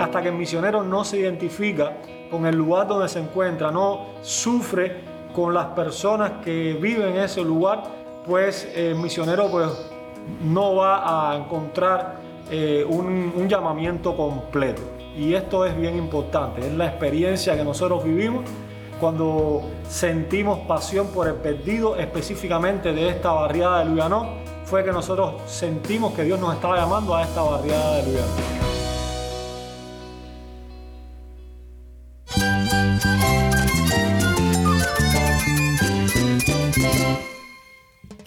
Hasta que el misionero no se identifica con el lugar donde se encuentra, no sufre con las personas que viven en ese lugar, pues el misionero pues, no va a encontrar eh, un, llamamiento completo. Y esto es bien importante, es la experiencia que nosotros vivimos cuando sentimos pasión por el perdido, específicamente de esta barriada de Luyanó, fue que nosotros sentimos que Dios nos estaba llamando a esta barriada de Luyanó.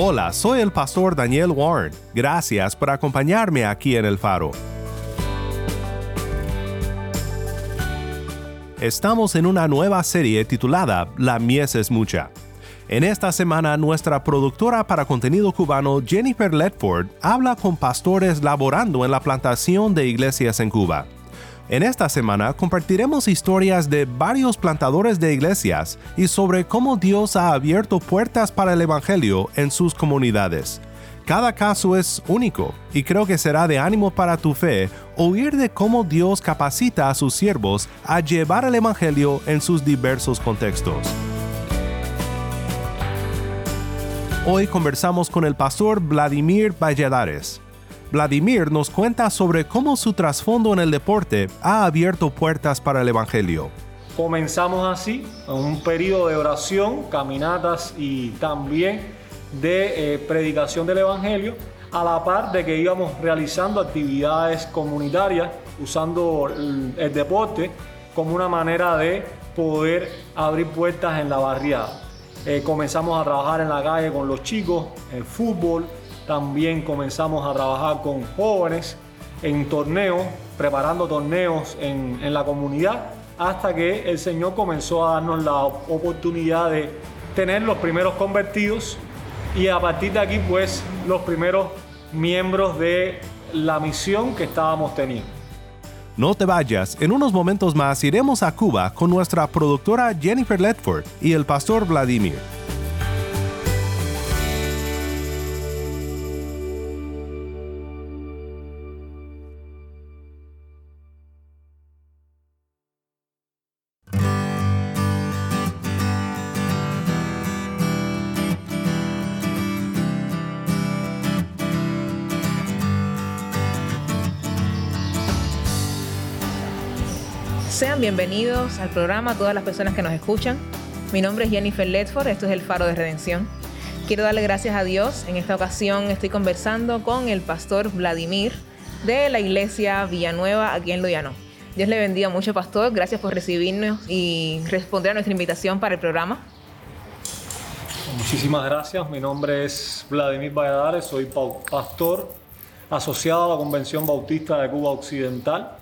Hola, soy el pastor Daniel Warren. Gracias por acompañarme aquí en El Faro. Estamos en una nueva serie titulada La mies es mucha. En esta semana, nuestra productora para contenido cubano Jennifer Ledford habla con pastores laborando en la plantación de iglesias en Cuba. En esta semana compartiremos historias de varios plantadores de iglesias y sobre cómo Dios ha abierto puertas para el Evangelio en sus comunidades. Cada caso es único y creo que será de ánimo para tu fe oír de cómo Dios capacita a sus siervos a llevar el Evangelio en sus diversos contextos. Hoy conversamos con el pastor Vladimir Valladares. Vladimir nos cuenta sobre cómo su trasfondo en el deporte ha abierto puertas para el Evangelio. Comenzamos así, en un periodo de oración, caminatas y también de eh, predicación del Evangelio, a la par de que íbamos realizando actividades comunitarias usando el, deporte como una manera de poder abrir puertas en la barriada. Eh, comenzamos a trabajar en la calle con los chicos, el fútbol, también comenzamos a trabajar con jóvenes en torneos, preparando torneos en, en la comunidad, hasta que el Señor comenzó a darnos la oportunidad de tener los primeros convertidos y a partir de aquí pues los primeros miembros de la misión que estábamos teniendo. No te vayas, en unos momentos más iremos a Cuba con nuestra productora Jennifer Ledford y el pastor Vladimir. Bienvenidos al programa todas las personas que nos escuchan. Mi nombre es Jennifer Ledford, esto es el Faro de Redención. Quiero darle gracias a Dios. En esta ocasión estoy conversando con el pastor Vladimir de la iglesia Villanueva aquí en Loyano. Dios le bendiga mucho, pastor. Gracias por recibirnos y responder a nuestra invitación para el programa. Muchísimas gracias. Mi nombre es Vladimir Valladares, soy pastor asociado a la Convención Bautista de Cuba Occidental.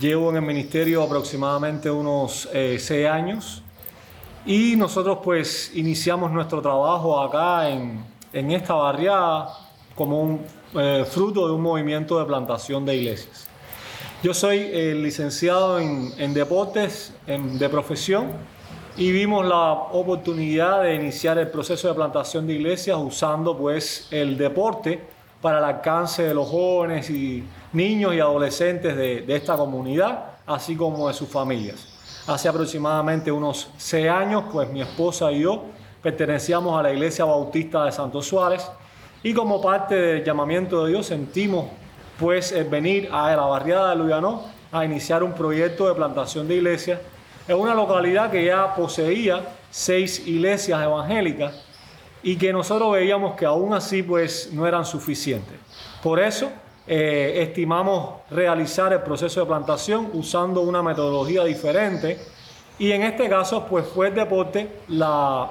Llevo en el ministerio aproximadamente unos eh, seis años y nosotros pues iniciamos nuestro trabajo acá en, en esta barriada como un eh, fruto de un movimiento de plantación de iglesias. Yo soy eh, licenciado en, en deportes en, de profesión y vimos la oportunidad de iniciar el proceso de plantación de iglesias usando pues el deporte para el alcance de los jóvenes y niños y adolescentes de, esta comunidad, así como de sus familias. Hace aproximadamente unos seis años, pues mi esposa y yo pertenecíamos a la Iglesia Bautista de Santo Suárez y como parte del llamamiento de Dios sentimos pues el venir a la barriada de Luyanó a iniciar un proyecto de plantación de iglesias en una localidad que ya poseía seis iglesias evangélicas y que nosotros veíamos que aún así pues no eran suficientes. Por eso eh, estimamos realizar el proceso de plantación usando una metodología diferente y en este caso pues fue el deporte la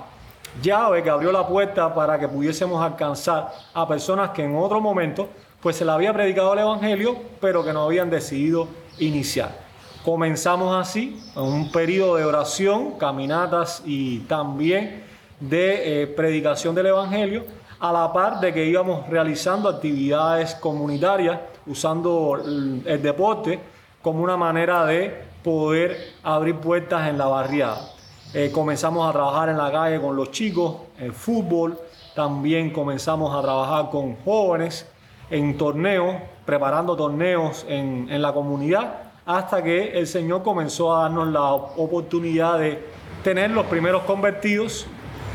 llave que abrió la puerta para que pudiésemos alcanzar a personas que en otro momento pues se le había predicado el Evangelio, pero que no habían decidido iniciar. Comenzamos así, en un periodo de oración, caminatas y también de eh, predicación del Evangelio, a la par de que íbamos realizando actividades comunitarias usando el deporte como una manera de poder abrir puertas en la barriada. Eh, comenzamos a trabajar en la calle con los chicos, en fútbol, también comenzamos a trabajar con jóvenes en torneos, preparando torneos en, en la comunidad, hasta que el Señor comenzó a darnos la oportunidad de tener los primeros convertidos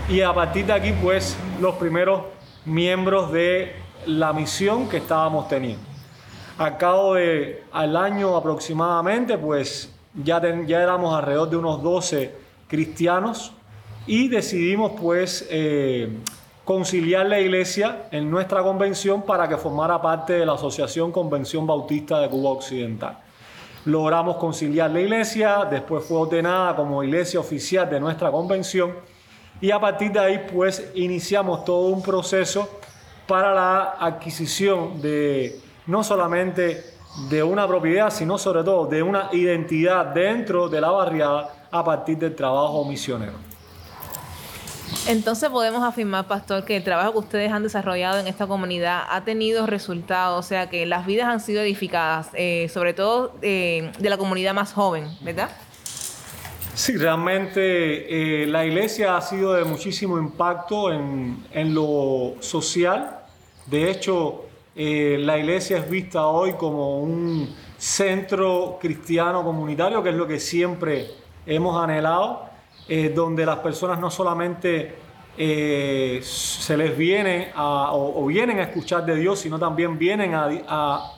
y a partir de aquí pues los primeros miembros de la misión que estábamos teniendo. Al cabo de al año aproximadamente pues ya, ya éramos alrededor de unos 12 cristianos y decidimos pues eh, conciliar la iglesia en nuestra convención para que formara parte de la Asociación Convención Bautista de Cuba Occidental. Logramos conciliar la iglesia, después fue ordenada como iglesia oficial de nuestra convención y a partir de ahí pues iniciamos todo un proceso para la adquisición de no solamente de una propiedad, sino sobre todo de una identidad dentro de la barriada a partir del trabajo misionero. Entonces podemos afirmar, pastor, que el trabajo que ustedes han desarrollado en esta comunidad ha tenido resultados, o sea, que las vidas han sido edificadas, eh, sobre todo eh, de la comunidad más joven, ¿verdad? Sí, realmente eh, la iglesia ha sido de muchísimo impacto en, en lo social. De hecho, la iglesia es vista hoy como un centro cristiano comunitario, que es lo que siempre hemos anhelado eh, donde las personas no solamente eh, se les viene o, vienen a escuchar de Dios, sino también vienen a,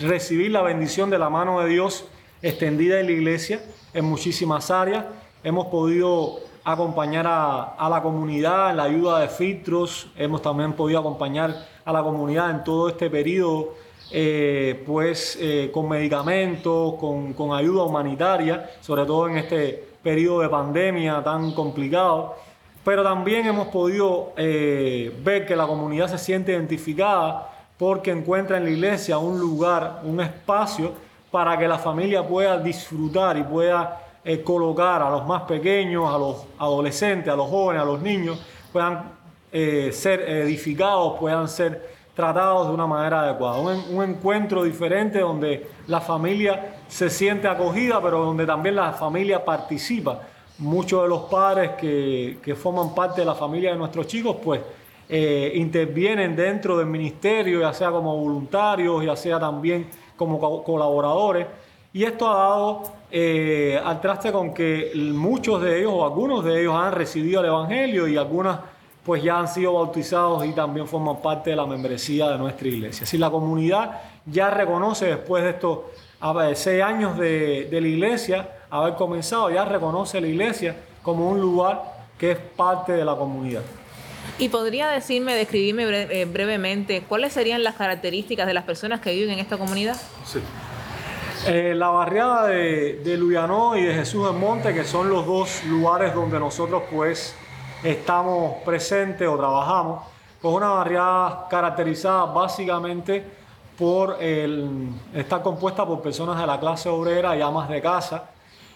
recibir la bendición de la mano de Dios extendida en la iglesia en muchísimas áreas. Hemos podido acompañar a, la comunidad en la ayuda de filtros, hemos también podido acompañar a la comunidad en todo este periodo, eh, pues con medicamentos, con, con ayuda humanitaria, sobre todo en este periodo de pandemia tan complicado, pero también hemos podido eh, ver que la comunidad se siente identificada porque encuentra en la iglesia un lugar, un espacio para que la familia pueda disfrutar y pueda eh, colocar a los más pequeños, a los adolescentes, a los jóvenes, a los niños, puedan eh, ser edificados, puedan ser tratados de una manera adecuada. Un, encuentro diferente donde la familia se siente acogida, pero donde también la familia participa. Muchos de los padres que, forman parte de la familia de nuestros chicos, pues eh, intervienen dentro del ministerio, ya sea como voluntarios, ya sea también como colaboradores. Y esto ha dado eh, al traste con que muchos de ellos o algunos de ellos han recibido el Evangelio y algunas pues ya han sido bautizados y también forman parte de la membresía de nuestra iglesia. Si la comunidad ya reconoce después de estos seis años de, la iglesia, haber comenzado, ya reconoce la iglesia como un lugar que es parte de la comunidad. ¿Y podría decirme, describirme eh, brevemente cuáles serían las características de las personas que viven en esta comunidad? Sí. Eh, la barriada de, de Luyanó y de Jesús del Monte, que son los dos lugares donde nosotros pues estamos presentes o trabajamos, pues una barriada caracterizada básicamente por el, estar compuesta por personas de la clase obrera y amas de casa.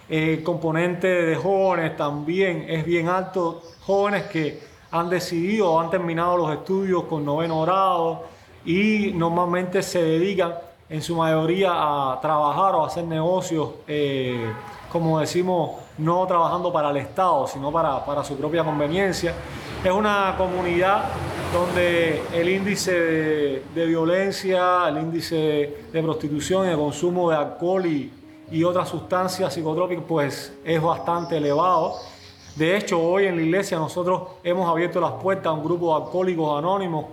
El componente de jóvenes también es bien alto, jóvenes que han decidido o han terminado los estudios con noveno grado y normalmente se dedican en su mayoría a trabajar o a hacer negocios, eh, como decimos, no trabajando para el Estado, sino para, para su propia conveniencia. Es una comunidad donde el índice de, violencia, el índice de prostitución y de consumo de alcohol y, y otras sustancias psicotrópicas pues es bastante elevado. De hecho, hoy en la iglesia nosotros hemos abierto las puertas a un grupo de alcohólicos anónimos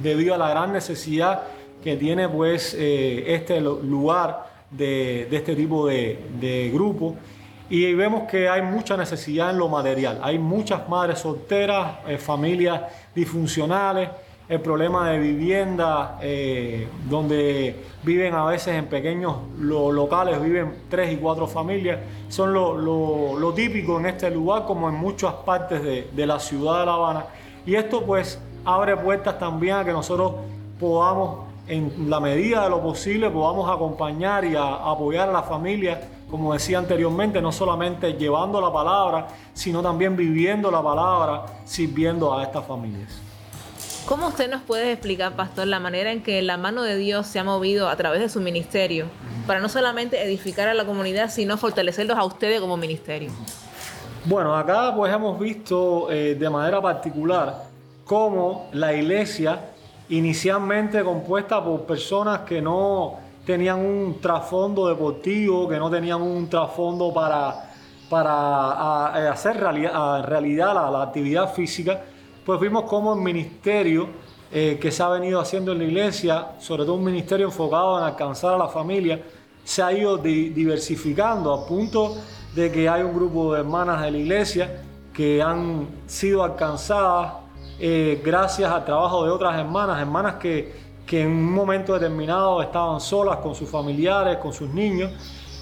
debido a la gran necesidad que tiene pues eh, este lugar de, este tipo de, de grupo y vemos que hay mucha necesidad en lo material. Hay muchas madres solteras, eh, familias disfuncionales el problema de vivienda, eh, donde viven a veces en pequeños locales, viven tres y cuatro familias, son lo, típico en este lugar como en muchas partes de, la ciudad de La Habana. Y esto pues abre puertas también a que nosotros podamos, en la medida de lo posible, podamos acompañar y apoyar a la familia, como decía anteriormente, no solamente llevando la palabra, sino también viviendo la palabra, sirviendo a estas familias. ¿Cómo usted nos puede explicar, pastor, la manera en que la mano de Dios se ha movido a través de su ministerio para no solamente edificar a la comunidad, sino fortalecerlos a ustedes como ministerio? Bueno, acá pues hemos visto eh, de manera particular cómo la iglesia, inicialmente compuesta por personas que no tenían un trasfondo deportivo, que no tenían un trasfondo para, para hacer realidad, realidad la actividad física, pues vimos cómo el ministerio eh, que se ha venido haciendo en la iglesia, sobre todo un ministerio enfocado en alcanzar a la familia, se ha ido diversificando a punto de que hay un grupo de hermanas de la iglesia que han sido alcanzadas eh, gracias al trabajo de otras hermanas, hermanas que, que en un momento determinado estaban solas con sus familiares, con sus niños,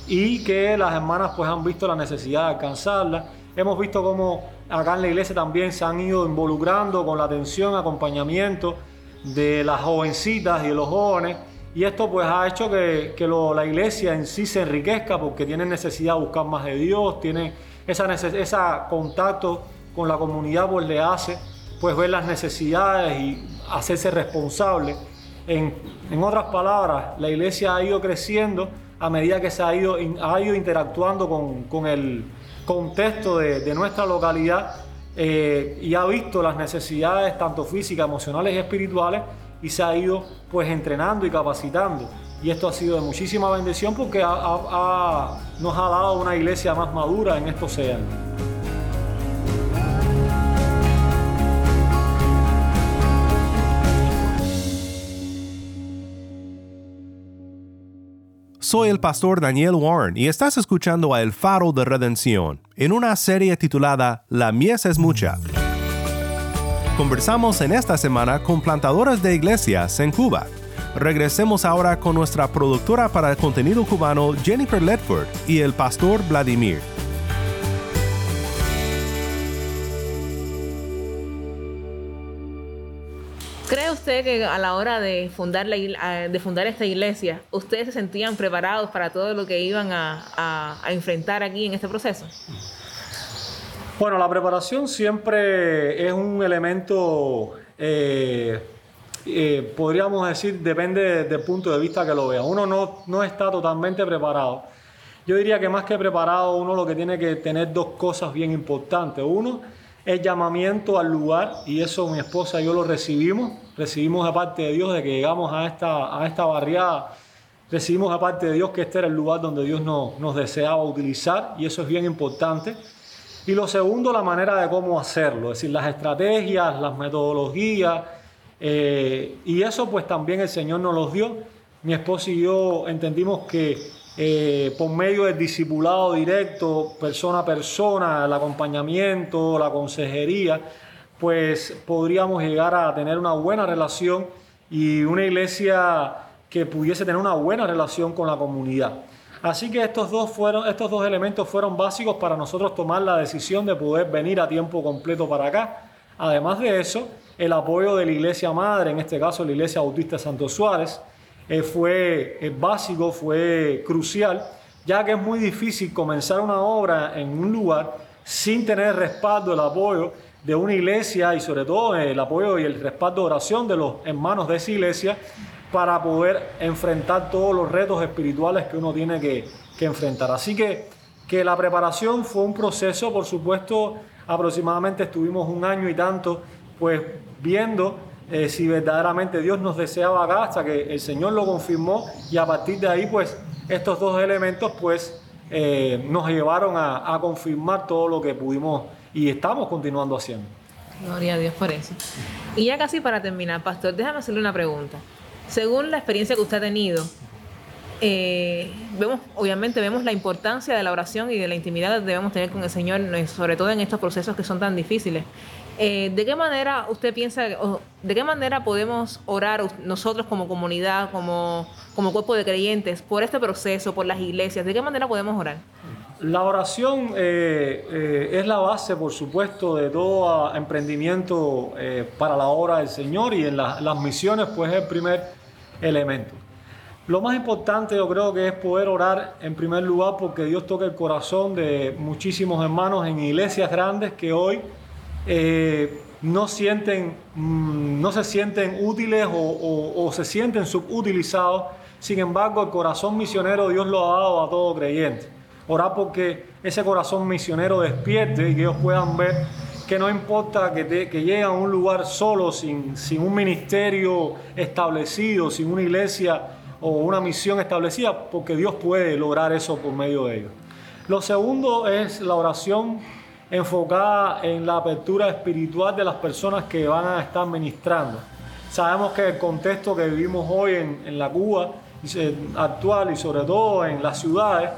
y que las hermanas pues han visto la necesidad de alcanzarlas. Hemos visto cómo acá en la iglesia también se han ido involucrando con la atención, acompañamiento de las jovencitas y de los jóvenes. Y esto pues ha hecho que, la iglesia en sí se enriquezca porque tiene necesidad de buscar más de Dios, tiene esa, esa contacto con la comunidad pues le hace pues ver las necesidades y hacerse responsable. En, otras palabras, la iglesia ha ido creciendo a medida que se ha ido, interactuando con el contexto de, nuestra localidad eh, y ha visto las necesidades tanto físicas, emocionales y espirituales y se ha ido pues entrenando y capacitando. Y esto ha sido de muchísima bendición porque nos ha dado una iglesia más madura en estos años. Soy el pastor Daniel Warren y estás escuchando a El Faro de Redención en una serie titulada La mies es mucha. Conversamos en esta semana con plantadores de iglesias en Cuba. Regresemos ahora con nuestra productora para el contenido cubano Jennifer Ledford y el pastor Vladimir. ¿Cree usted que a la hora de fundar, la, de fundar esta iglesia, ustedes se sentían preparados para todo lo que iban a, enfrentar aquí en este proceso? Bueno, la preparación siempre es un elemento, eh, eh, podríamos decir, depende del punto de vista que lo vea. Uno no, no está totalmente preparado. Yo diría que más que preparado, uno lo que tiene que tener dos cosas bien importantes. Uno, el llamamiento al lugar, y eso mi esposa y yo lo recibimos, recibimos de parte de Dios de que llegamos a esta, a esta barriada, recibimos de parte de Dios que este era el lugar donde Dios nos deseaba utilizar, y eso es bien importante. Y lo segundo, la manera de cómo hacerlo, es decir, las estrategias, las metodologías, eh, y eso pues también el Señor nos los dio. Mi esposa y yo entendimos que eh, por medio del discipulado directo, persona a persona, el acompañamiento, la consejería, pues podríamos llegar a tener una buena relación y una iglesia que pudiese tener una buena relación con la comunidad. Así que estos dos, fueron, estos dos elementos fueron básicos para nosotros tomar la decisión de poder venir a tiempo completo para acá. Además de eso, el apoyo de la iglesia madre, en este caso la iglesia bautista Santo Suárez, eh, fue eh, básico, fue crucial, ya que es muy difícil comenzar una obra en un lugar sin tener el respaldo, el apoyo de una iglesia y sobre todo el apoyo y el respaldo de oración de los hermanos de esa iglesia para poder enfrentar todos los retos espirituales que uno tiene que, que enfrentar. Así que, que la preparación fue un proceso, por supuesto, aproximadamente estuvimos un año y tanto pues viendo eh, si verdaderamente Dios nos deseaba acá hasta que el Señor lo confirmó y a partir de ahí pues estos dos elementos pues eh, nos llevaron a, confirmar todo lo que pudimos y estamos continuando haciendo. Gloria a Dios por eso. Y ya casi para terminar, pastor, déjame hacerle una pregunta. Según la experiencia que usted ha tenido, eh, vemos, obviamente vemos la importancia de la oración y de la intimidad que debemos tener con el Señor, sobre todo en estos procesos que son tan difíciles. Eh, ¿De qué manera usted piensa, de qué manera podemos orar nosotros como comunidad, como, como cuerpo de creyentes, por este proceso, por las iglesias? ¿De qué manera podemos orar? La oración eh, eh, es la base, por supuesto, de todo emprendimiento para la obra del Señor y en las misiones, pues es el primer elemento. Lo más importante yo creo que es poder orar en primer lugar porque Dios toca el corazón de muchísimos hermanos en iglesias grandes que hoy eh, no, sienten, mm, no se sienten útiles o, se sienten subutilizados. Sin embargo, el corazón misionero Dios lo ha dado a todo creyente. Orar porque ese corazón misionero despierte y que ellos puedan ver que no importa que, lleguen a un lugar solo, sin, sin un ministerio establecido, sin una iglesia o una misión establecida, porque Dios puede lograr eso por medio de ellos. Lo segundo es la oración enfocada en la apertura espiritual de las personas que van a estar ministrando. Sabemos que el contexto que vivimos hoy en, la Cuba actual y sobre todo en las ciudades,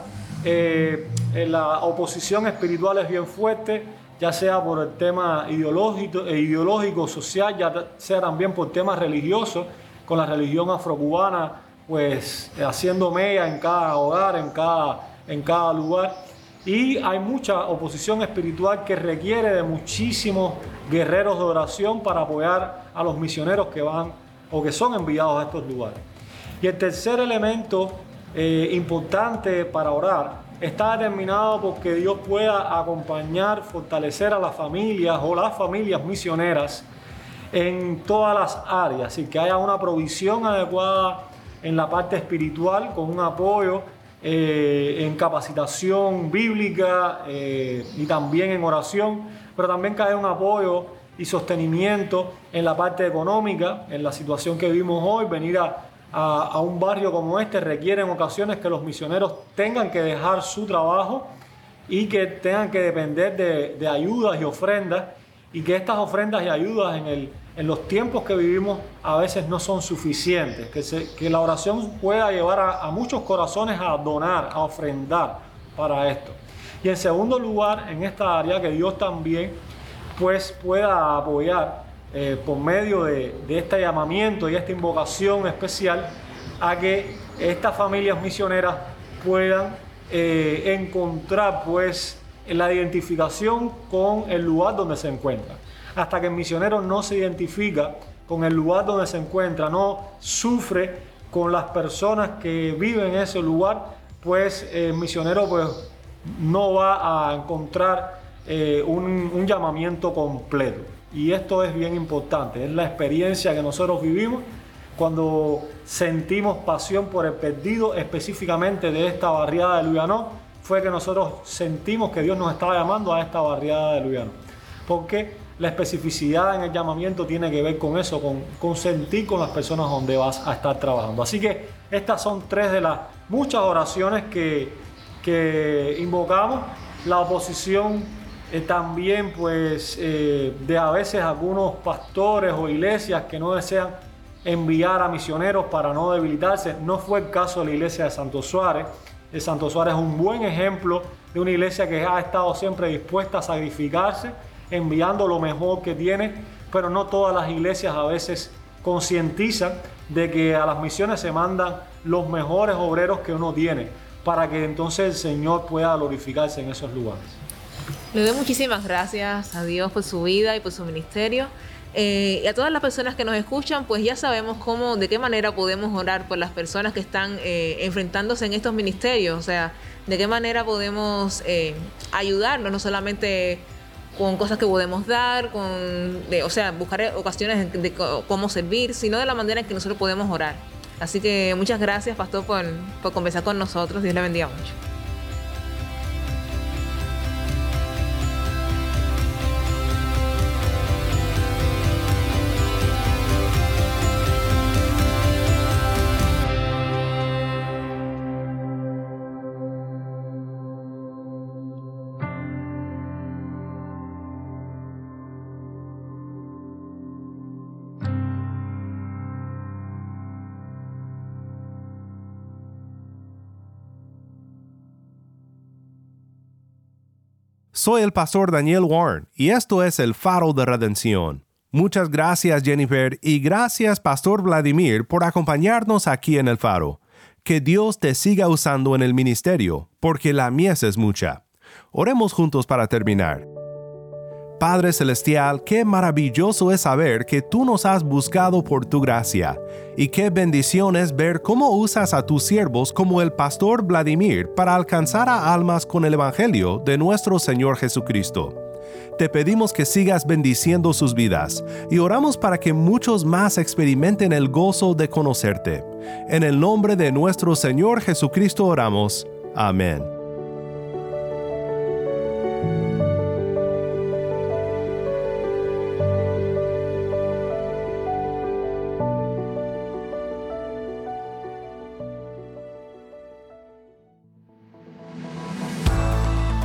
eh, la oposición espiritual es bien fuerte, ya sea por el tema ideológico, e ideológico, social, ya sea también por temas religiosos, con la religión afrocubana, pues haciendo mella en cada hogar, en cada, en cada lugar. Y hay mucha oposición espiritual que requiere de muchísimos guerreros de oración para apoyar a los misioneros que van o que son enviados a estos lugares. Y el tercer elemento eh, importante para orar está determinado porque Dios pueda acompañar, fortalecer a las familias o las familias misioneras en todas las áreas y que haya una provisión adecuada en la parte espiritual con un apoyo eh, en capacitación bíblica eh, y también en oración, pero también cae un apoyo y sostenimiento en la parte económica, en la situación que vivimos hoy, venir a, un barrio como este requiere en ocasiones que los misioneros tengan que dejar su trabajo y que tengan que depender de, de ayudas y ofrendas y que estas ofrendas y ayudas en el, en los tiempos que vivimos a veces no son suficientes, que, que la oración pueda llevar a, muchos corazones a donar, a ofrendar para esto. Y en segundo lugar, en esta área, que Dios también pues pueda apoyar eh, por medio de, este llamamiento y esta invocación especial a que estas familias misioneras puedan eh, encontrar pues la identificación con el lugar donde se encuentran hasta que el misionero no se identifica con el lugar donde se encuentra, no sufre con las personas que viven en ese lugar, pues el misionero pues, no va a encontrar eh, un, un llamamiento completo. Y esto es bien importante, es la experiencia que nosotros vivimos cuando sentimos pasión por el perdido, específicamente de esta barriada de Luyanó, fue que nosotros sentimos que Dios nos estaba llamando a esta barriada de Luyanó. Porque la especificidad en el llamamiento tiene que ver con eso, con, consentir con las personas donde vas a estar trabajando. Así que estas son tres de las muchas oraciones que, que invocamos. La oposición eh, también, pues, eh, de a veces algunos pastores o iglesias que no desean enviar a misioneros para no debilitarse. No fue el caso de la iglesia de Santo Suárez. El Santo Suárez es un buen ejemplo de una iglesia que ha estado siempre dispuesta a sacrificarse enviando lo mejor que tiene, pero no todas las iglesias a veces concientizan de que a las misiones se mandan los mejores obreros que uno tiene para que entonces el Señor pueda glorificarse en esos lugares. Le doy muchísimas gracias a Dios por su vida y por su ministerio. Eh, y a todas las personas que nos escuchan, pues ya sabemos cómo, de qué manera podemos orar por las personas que están eh, enfrentándose en estos ministerios. O sea, de qué manera podemos eh, ayudarlos, no solamente con cosas que podemos dar, con, o sea, buscar ocasiones de, cómo servir, sino de la manera en que nosotros podemos orar. Así que muchas gracias, Pastor, por, por conversar con nosotros. Dios le bendiga mucho. Soy el pastor Daniel Warren y esto es el faro de redención. Muchas gracias Jennifer y gracias Pastor Vladimir por acompañarnos aquí en el faro. Que Dios te siga usando en el ministerio, porque la mies es mucha. Oremos juntos para terminar. Padre Celestial, qué maravilloso es saber que tú nos has buscado por tu gracia, y qué bendición es ver cómo usas a tus siervos como el pastor Vladimir para alcanzar a almas con el Evangelio de nuestro Señor Jesucristo. Te pedimos que sigas bendiciendo sus vidas y oramos para que muchos más experimenten el gozo de conocerte. En el nombre de nuestro Señor Jesucristo oramos. Amén.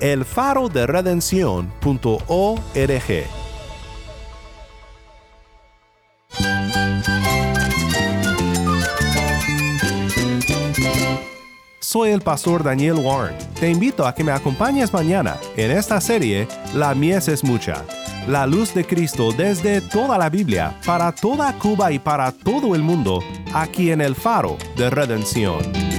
elfaroderedención.org. Soy el pastor Daniel Warren. Te invito a que me acompañes mañana en esta serie La mies es mucha. La luz de Cristo desde toda la Biblia, para toda Cuba y para todo el mundo, aquí en el faro de redención.